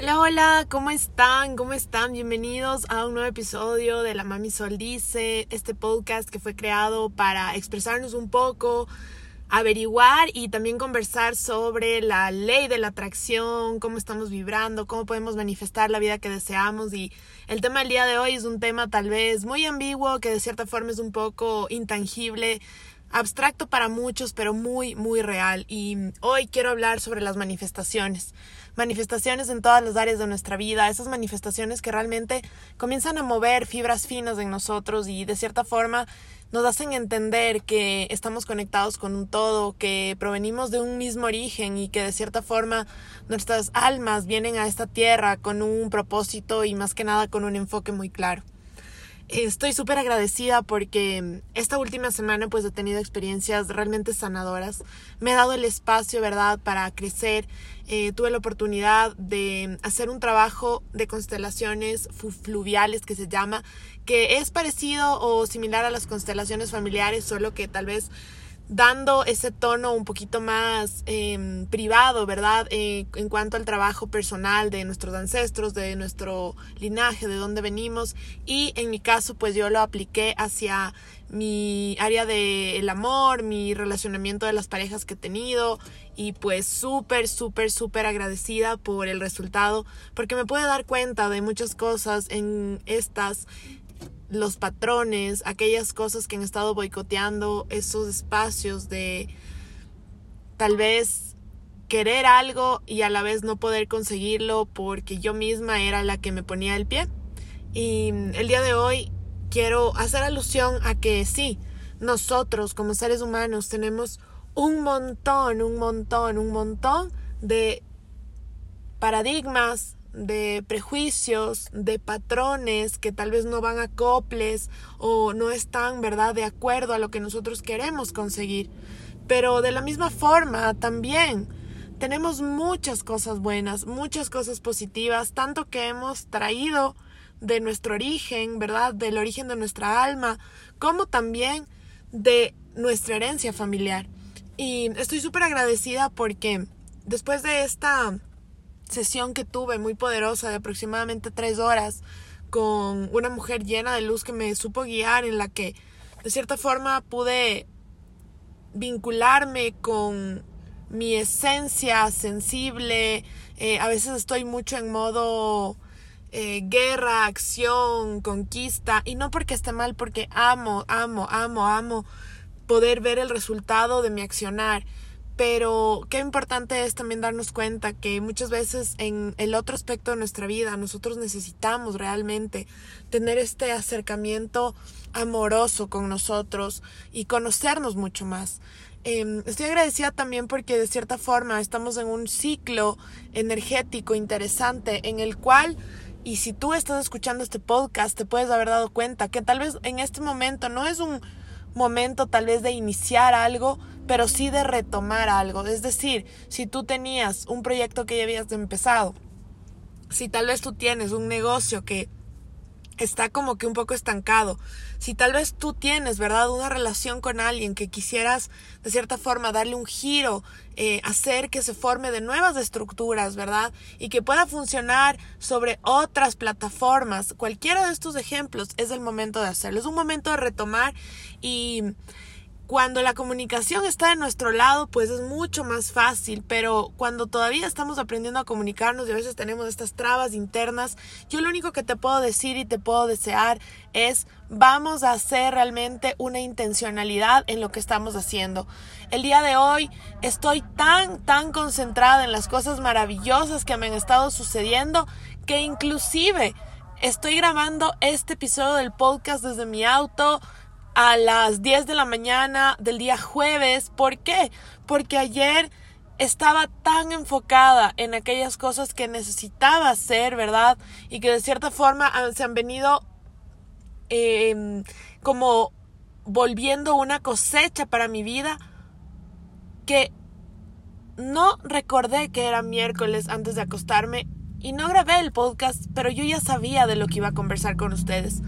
Hola, hola, ¿cómo están? ¿Cómo están? Bienvenidos a un nuevo episodio de La Mami Sol Dice, este podcast que fue creado para expresarnos un poco, averiguar y también conversar sobre la ley de la atracción, cómo estamos vibrando, cómo podemos manifestar la vida que deseamos y el tema del día de hoy es un tema tal vez muy ambiguo, que de cierta forma es un poco intangible, abstracto para muchos, pero muy, muy real. Y hoy quiero hablar sobre las manifestaciones. Manifestaciones en todas las áreas de nuestra vida, esas manifestaciones que realmente comienzan a mover fibras finas en nosotros y de cierta forma nos hacen entender que estamos conectados con un todo, que provenimos de un mismo origen y que de cierta forma nuestras almas vienen a esta tierra con un propósito y más que nada con un enfoque muy claro. Estoy súper agradecida porque esta última semana pues he tenido experiencias realmente sanadoras. Me he dado el espacio, ¿verdad?, para crecer. Eh, tuve la oportunidad de hacer un trabajo de constelaciones fluviales que se llama, que es parecido o similar a las constelaciones familiares, solo que tal vez dando ese tono un poquito más em, privado, ¿verdad? Eh, en cuanto al trabajo personal de nuestros ancestros, de nuestro linaje, de dónde venimos. Y en mi caso, pues yo lo apliqué hacia mi área del amor, mi relacionamiento de las parejas que he tenido. Y pues súper, súper, súper agradecida por el resultado, porque me pude dar cuenta de muchas cosas en estas los patrones, aquellas cosas que han estado boicoteando esos espacios de tal vez querer algo y a la vez no poder conseguirlo porque yo misma era la que me ponía el pie. Y el día de hoy quiero hacer alusión a que sí, nosotros como seres humanos tenemos un montón, un montón, un montón de paradigmas, de prejuicios, de patrones que tal vez no van a coples o no están, ¿verdad?, de acuerdo a lo que nosotros queremos conseguir. Pero de la misma forma, también tenemos muchas cosas buenas, muchas cosas positivas, tanto que hemos traído de nuestro origen, ¿verdad?, del origen de nuestra alma, como también de nuestra herencia familiar. Y estoy súper agradecida porque después de esta sesión que tuve muy poderosa de aproximadamente tres horas con una mujer llena de luz que me supo guiar, en la que de cierta forma pude vincularme con mi esencia sensible. Eh, a veces estoy mucho en modo eh, guerra, acción, conquista, y no porque esté mal, porque amo, amo, amo, amo poder ver el resultado de mi accionar pero qué importante es también darnos cuenta que muchas veces en el otro aspecto de nuestra vida nosotros necesitamos realmente tener este acercamiento amoroso con nosotros y conocernos mucho más. Em, estoy agradecida también porque de cierta forma estamos en un ciclo energético interesante en el cual y si tú estás escuchando este podcast te puedes haber dado cuenta que tal vez en este momento no es un momento tal vez de iniciar algo, pero sí de retomar algo. Es decir, si tú tenías un proyecto que ya habías empezado, si tal vez tú tienes un negocio que está como que un poco estancado. Si tal vez tú tienes, ¿verdad?, una relación con alguien que quisieras de cierta forma darle un giro, eh, hacer que se forme de nuevas estructuras, ¿verdad? Y que pueda funcionar sobre otras plataformas. Cualquiera de estos ejemplos es el momento de hacerlo. Es un momento de retomar y cuando la comunicación está de nuestro lado, pues es mucho más fácil, pero cuando todavía estamos aprendiendo a comunicarnos y a veces tenemos estas trabas internas, yo lo único que te puedo decir y te puedo desear es vamos a hacer realmente una intencionalidad en lo que estamos haciendo. El día de hoy estoy tan, tan concentrada en las cosas maravillosas que me han estado sucediendo que inclusive estoy grabando este episodio del podcast desde mi auto a las 10 de la mañana del día jueves. ¿Por qué? Porque ayer estaba tan enfocada en aquellas cosas que necesitaba hacer, ¿verdad? Y que de cierta forma se han venido em, como volviendo una cosecha para mi vida que no recordé que era miércoles antes de acostarme y no grabé el podcast, pero yo ya sabía de lo que iba a conversar con ustedes.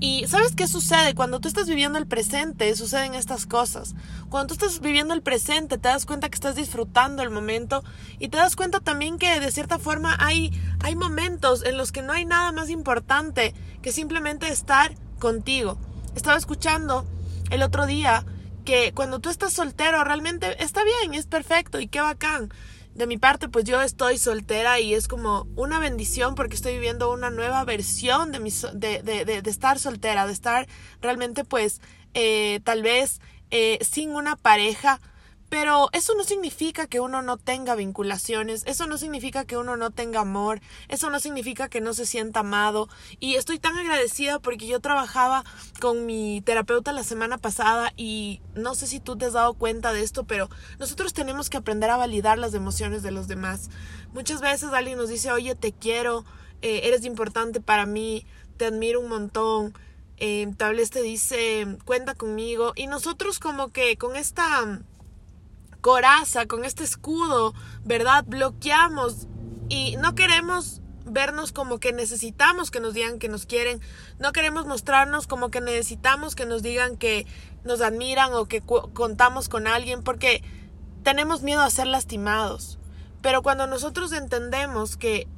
Y ¿sabes qué sucede? Cuando tú estás viviendo el presente, suceden estas cosas. Cuando tú estás viviendo el presente, te das cuenta que estás disfrutando el momento y te das cuenta también que de cierta forma hay, hay momentos en los que no hay nada más importante que simplemente estar contigo. Estaba escuchando el otro día que cuando tú estás soltero realmente está bien, es perfecto y qué bacán de mi parte, pues yo estoy soltera y es como una bendición porque estoy viviendo una nueva versión de, mi, de, de, de, estar soltera, de estar realmente pues eh, tal vez eh, sin una pareja pero eso no significa que uno no tenga vinculaciones, eso no significa que uno no tenga amor, eso no significa que no se sienta amado. Y estoy tan agradecida porque yo trabajaba con mi terapeuta la semana pasada y no sé si tú te has dado cuenta de esto, pero nosotros tenemos que aprender a validar las emociones de los demás. Muchas veces alguien nos dice, oye, te quiero, eh, eres importante para mí, te admiro un montón. Eh, tal vez te dice, cuenta conmigo. Y nosotros como que con esta coraza, con este escudo, ¿verdad? Bloqueamos y no queremos vernos como que necesitamos que nos digan que nos quieren, no queremos mostrarnos como que necesitamos que nos digan que nos admiran o que contamos con alguien porque tenemos miedo a ser lastimados. Pero cuando nosotros entendemos que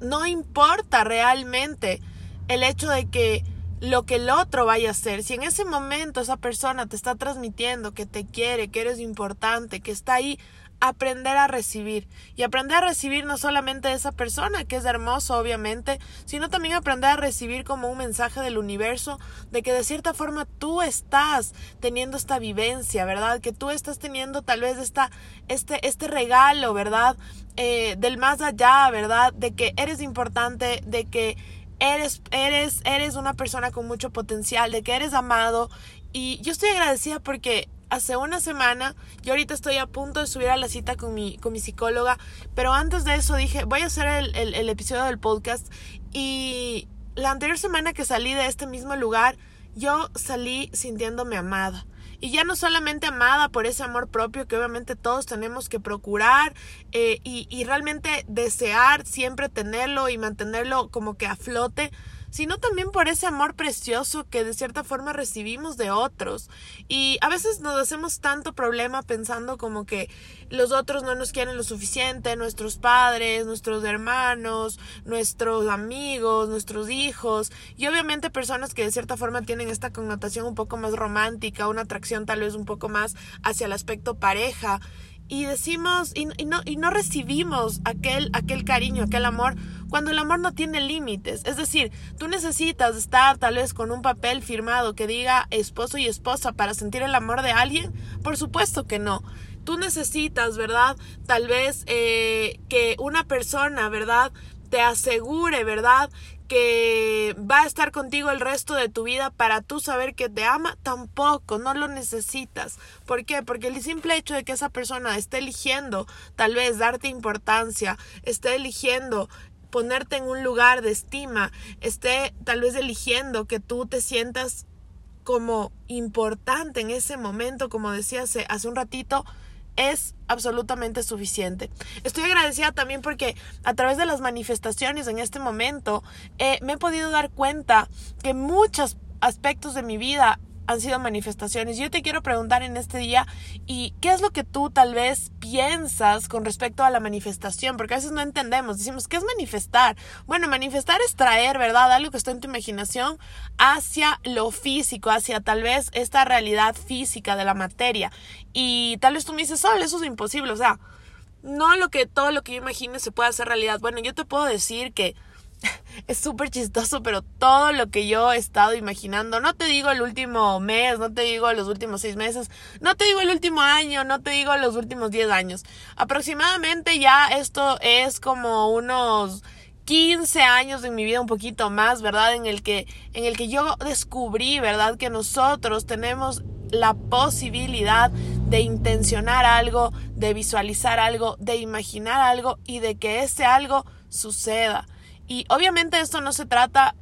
no importa realmente el hecho de que lo que el otro vaya a hacer. Si en ese momento esa persona te está transmitiendo que te quiere, que eres importante, que está ahí, aprender a recibir. Y aprender a recibir no solamente esa persona, que es hermoso obviamente, sino también aprender a recibir como un mensaje del universo de que de cierta forma tú estás teniendo esta vivencia, ¿verdad? Que tú estás teniendo tal vez esta, este, este regalo, ¿verdad? Eh, del más allá, ¿verdad? De que eres importante, de que eres, eres, eres una persona con mucho potencial, de que eres amado. Y yo estoy agradecida porque hace una semana, yo ahorita estoy a punto de subir a la cita con mi, con mi psicóloga, pero antes de eso dije, voy a hacer el, el, el episodio del podcast y la anterior semana que salí de este mismo lugar, yo salí sintiéndome amada. Y ya no solamente amada por ese amor propio que obviamente todos tenemos que procurar eh, y, y realmente desear siempre tenerlo y mantenerlo como que a flote, sino también por ese amor precioso que de cierta forma recibimos de otros. Y a veces nos hacemos tanto problema pensando como que los otros no nos quieren lo suficiente, nuestros padres, nuestros hermanos, nuestros amigos, nuestros hijos, y obviamente personas que de cierta forma tienen esta connotación un poco más romántica, una atracción tal vez un poco más hacia el aspecto pareja y decimos y, no, y no recibimos aquel, aquel cariño, aquel amor, cuando el amor no tiene límites. Es decir, tú necesitas estar tal vez con un papel firmado que diga esposo y esposa para sentir el amor de alguien. Por supuesto que no. Tú necesitas, ¿verdad? Tal vez eh, que una persona, ¿verdad? Te asegure, ¿verdad? Que va a estar contigo el resto de tu vida para tú saber que te ama, tampoco, no lo necesitas. ¿Por qué? Porque el simple hecho de que esa persona esté eligiendo tal vez darte importancia, esté eligiendo ponerte en un lugar de estima, esté tal vez eligiendo que tú te sientas como importante en ese momento, como decía hace, hace un ratito, es absolutamente suficiente. Estoy agradecida también porque a través de las manifestaciones en este momento eh, me he podido dar cuenta que muchos aspectos de mi vida han sido manifestaciones. Yo te quiero preguntar en este día, ¿y qué es lo que tú tal vez piensas con respecto a la manifestación? Porque a veces no entendemos, decimos, ¿qué es manifestar? Bueno, manifestar es traer, ¿verdad? Algo que está en tu imaginación hacia lo físico, hacia tal vez esta realidad física de la materia. Y tal vez tú me dices, oh, eso es imposible, o sea, no lo que todo lo que yo imagine se puede hacer realidad. Bueno, yo te puedo decir que es súper chistoso, pero todo lo que yo he estado imaginando, no te digo el último mes, no te digo los últimos seis meses, no te digo el último año, no te digo los últimos diez años. Aproximadamente ya esto es como unos 15 años de mi vida, un poquito más, ¿verdad? En el que, en el que yo descubrí, ¿verdad? Que nosotros tenemos la posibilidad de intencionar algo, de visualizar algo, de imaginar algo y de que ese algo suceda. Y obviamente esto no se trata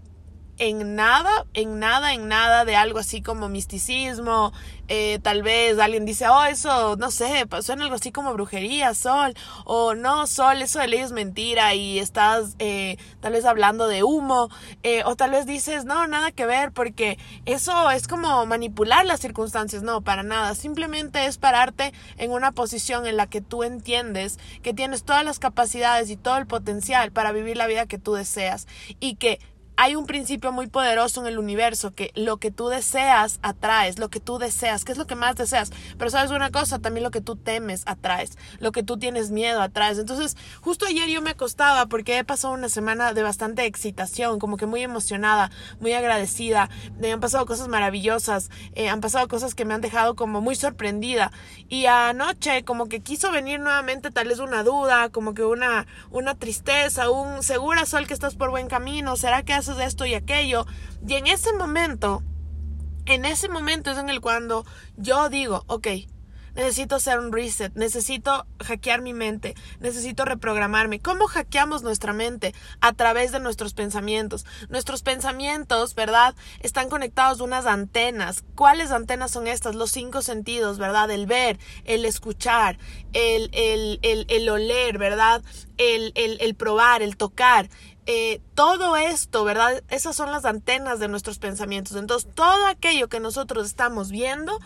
en nada, en nada, en nada de algo así como misticismo, eh, tal vez alguien dice, oh, eso, no sé, suena algo así como brujería, Sol, o no, Sol, eso de ley es mentira y estás eh, tal vez hablando de humo, eh, o tal vez dices, no, nada que ver, porque eso es como manipular las circunstancias, no, para nada, simplemente es pararte en una posición en la que tú entiendes que tienes todas las capacidades y todo el potencial para vivir la vida que tú deseas y que hay un principio muy poderoso en el universo que lo que tú deseas atraes, lo que tú deseas, ¿qué es lo que más deseas? Pero sabes una cosa, también lo que tú temes atraes, lo que tú tienes miedo atraes. Entonces, justo ayer yo me acostaba porque he pasado una semana de bastante excitación, como que muy emocionada, muy agradecida, me han pasado cosas maravillosas, eh, han pasado cosas que me han dejado como muy sorprendida. Y anoche como que quiso venir nuevamente tal vez una duda, como que una, una tristeza, un segura sol que estás por buen camino, ¿será que de esto y aquello. Y en ese momento, en ese momento es en el cuando yo digo, ok, necesito hacer un reset, necesito hackear mi mente, necesito reprogramarme. ¿Cómo hackeamos nuestra mente? A través de nuestros pensamientos. Nuestros pensamientos, ¿verdad? Están conectados a unas antenas. ¿Cuáles antenas son estas? Los cinco sentidos, ¿verdad? El ver, el escuchar, el, el, el, el oler, ¿verdad? El, el, el probar, el tocar. Eh, todo esto, ¿verdad? Esas son las antenas de nuestros pensamientos. Entonces, todo aquello que nosotros estamos viendo,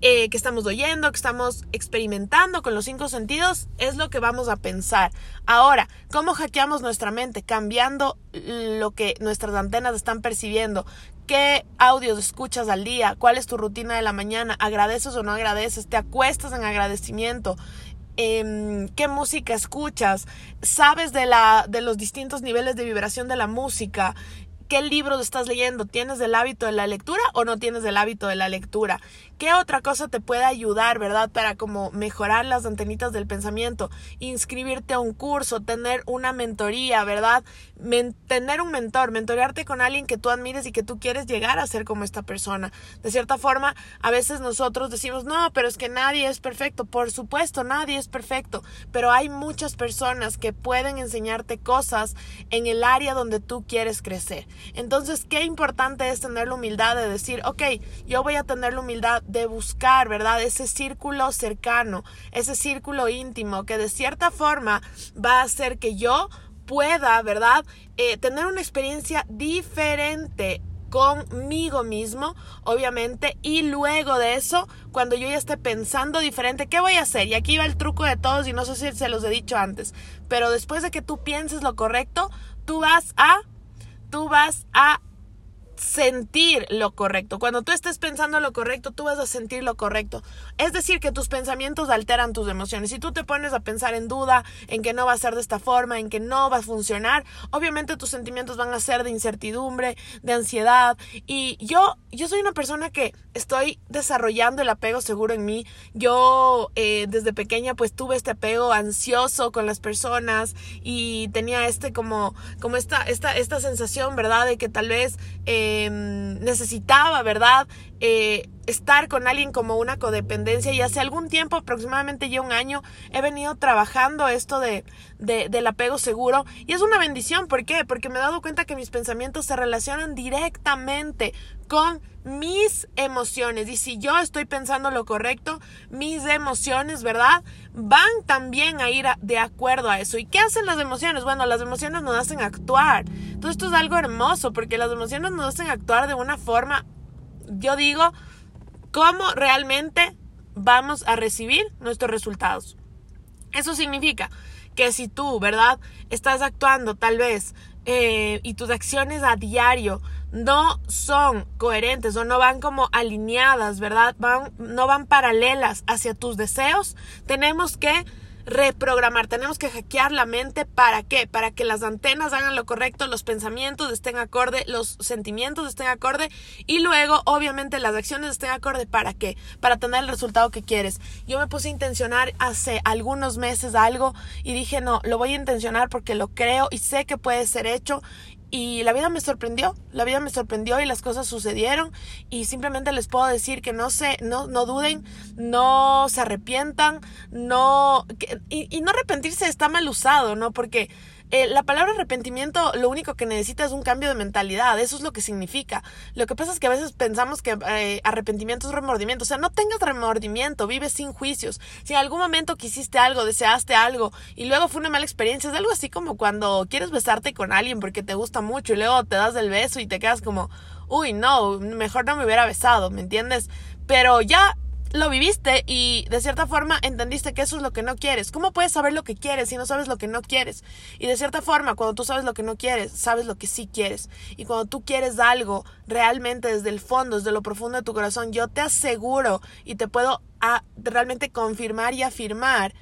eh, que estamos oyendo, que estamos experimentando con los cinco sentidos, es lo que vamos a pensar. Ahora, ¿cómo hackeamos nuestra mente? Cambiando lo que nuestras antenas están percibiendo. ¿Qué audios escuchas al día? ¿Cuál es tu rutina de la mañana? ¿Agradeces o no agradeces? ¿Te acuestas en agradecimiento? Em, qué música escuchas, sabes de, la, de los distintos niveles de vibración de la música, qué libros estás leyendo, ¿tienes el hábito de la lectura o no tienes el hábito de la lectura? ¿Qué otra cosa te puede ayudar, verdad, para como mejorar las antenitas del pensamiento? Inscribirte a un curso, tener una mentoría, ¿verdad? tener un mentor, mentorearte con alguien que tú admires y que tú quieres llegar a ser como esta persona. De cierta forma, a veces nosotros decimos, no, pero es que nadie es perfecto. Por supuesto, nadie es perfecto, pero hay muchas personas que pueden enseñarte cosas en el área donde tú quieres crecer. Entonces, qué importante es tener la humildad de decir, ok, yo voy a tener la humildad de buscar, ¿verdad? Ese círculo cercano, ese círculo íntimo que de cierta forma va a hacer que yo pueda, ¿verdad? Eh, tener una experiencia diferente conmigo mismo, obviamente, y luego de eso, cuando yo ya esté pensando diferente, ¿qué voy a hacer? Y aquí va el truco de todos y no sé si se los he dicho antes, pero después de que tú pienses lo correcto, tú vas a, tú vas a sentir lo correcto. Cuando tú estés pensando lo correcto, tú vas a sentir lo correcto. Es decir, que tus pensamientos alteran tus emociones. Si tú te pones a pensar en duda, en que no va a ser de esta forma, en que no va a funcionar, obviamente tus sentimientos van a ser de incertidumbre, de ansiedad. Y yo, yo soy una persona que estoy desarrollando el apego seguro en mí. Yo eh, desde pequeña pues tuve este apego ansioso con las personas y tenía este como, como esta, esta, esta sensación, ¿verdad? De que tal vez... Eh, Em, necesitaba, ¿verdad? Eh, estar con alguien como una codependencia y hace algún tiempo, aproximadamente ya un año, he venido trabajando esto de, de, del apego seguro y es una bendición. ¿Por qué? Porque me he dado cuenta que mis pensamientos se relacionan directamente con mis emociones y si yo estoy pensando lo correcto, mis emociones, ¿verdad? Van también a ir de acuerdo a eso. ¿Y qué hacen las emociones? Bueno, las emociones nos hacen actuar. Entonces esto es algo hermoso porque las emociones nos hacen actuar de una forma, yo digo, cómo realmente vamos a recibir nuestros resultados. Eso significa que si tú, ¿verdad? Estás actuando tal vez eh, y tus acciones a diario no son coherentes o no van como alineadas, ¿verdad? Van, no van paralelas hacia tus deseos, tenemos que reprogramar, tenemos que hackear la mente. ¿Para qué? Para que las antenas hagan lo correcto, los pensamientos estén acorde, los sentimientos estén acorde y luego, obviamente, las acciones estén acorde. ¿Para qué? Para tener el resultado que quieres. Yo me puse a intencionar hace algunos meses algo y dije, no, lo voy a intencionar porque lo creo y sé que puede ser hecho y la vida me sorprendió, la vida me sorprendió y las cosas sucedieron y simplemente les puedo decir que no se, no, no duden, no se arrepientan, no, y, y no arrepentirse está mal usado, ¿no? Porque Eh, la palabra arrepentimiento lo único que necesita es un cambio de mentalidad, eso es lo que significa. Lo que pasa es que a veces pensamos que eh, arrepentimiento es remordimiento, o sea, no tengas remordimiento, vive sin juicios. Si en algún momento quisiste algo, deseaste algo y luego fue una mala experiencia, es algo así como cuando quieres besarte con alguien porque te gusta mucho y luego te das el beso y te quedas como, uy, no, mejor no me hubiera besado, ¿me entiendes? Pero ya lo viviste y de cierta forma entendiste que eso es lo que no quieres. ¿Cómo puedes saber lo que quieres si no sabes lo que no quieres? Y de cierta forma, cuando tú sabes lo que no quieres, sabes lo que sí quieres. Y cuando tú quieres algo realmente desde el fondo, desde lo profundo de tu corazón, yo te aseguro y te puedo a, realmente confirmar y afirmar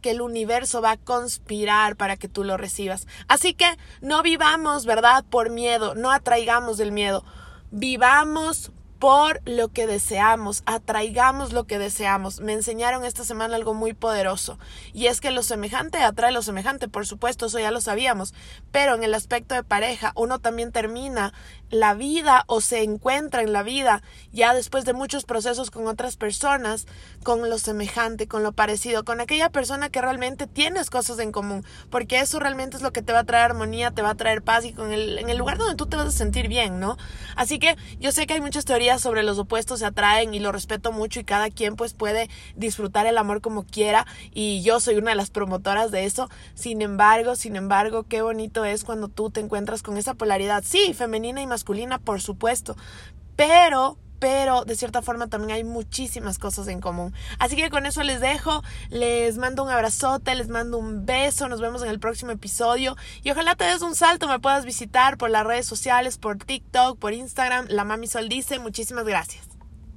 que el universo va a conspirar para que tú lo recibas. Así que no vivamos, ¿verdad? Por miedo, no atraigamos del miedo. Vivamos por lo que deseamos, atraigamos lo que deseamos. Me enseñaron esta semana algo muy poderoso y es que lo semejante atrae lo semejante, por supuesto, eso ya lo sabíamos, pero en el aspecto de pareja uno también termina la vida o se encuentra en la vida ya después de muchos procesos con otras personas, con lo semejante, con lo parecido, con aquella persona que realmente tienes cosas en común, porque eso realmente es lo que te va a traer armonía, te va a traer paz y con el, en el lugar donde tú te vas a sentir bien, ¿no? Así que yo sé que hay muchas teorías sobre los opuestos se atraen y lo respeto mucho y cada quien pues puede disfrutar el amor como quiera y yo soy una de las promotoras de eso. Sin embargo, sin embargo, qué bonito es cuando tú te encuentras con esa polaridad. Sí, femenina y masculina, por supuesto, pero pero de cierta forma también hay muchísimas cosas en común. Así que con eso les dejo, les mando un abrazote, les mando un beso, nos vemos en el próximo episodio y ojalá te des un salto, me puedas visitar por las redes sociales, por TikTok, por Instagram, la Mami Sol dice, muchísimas gracias.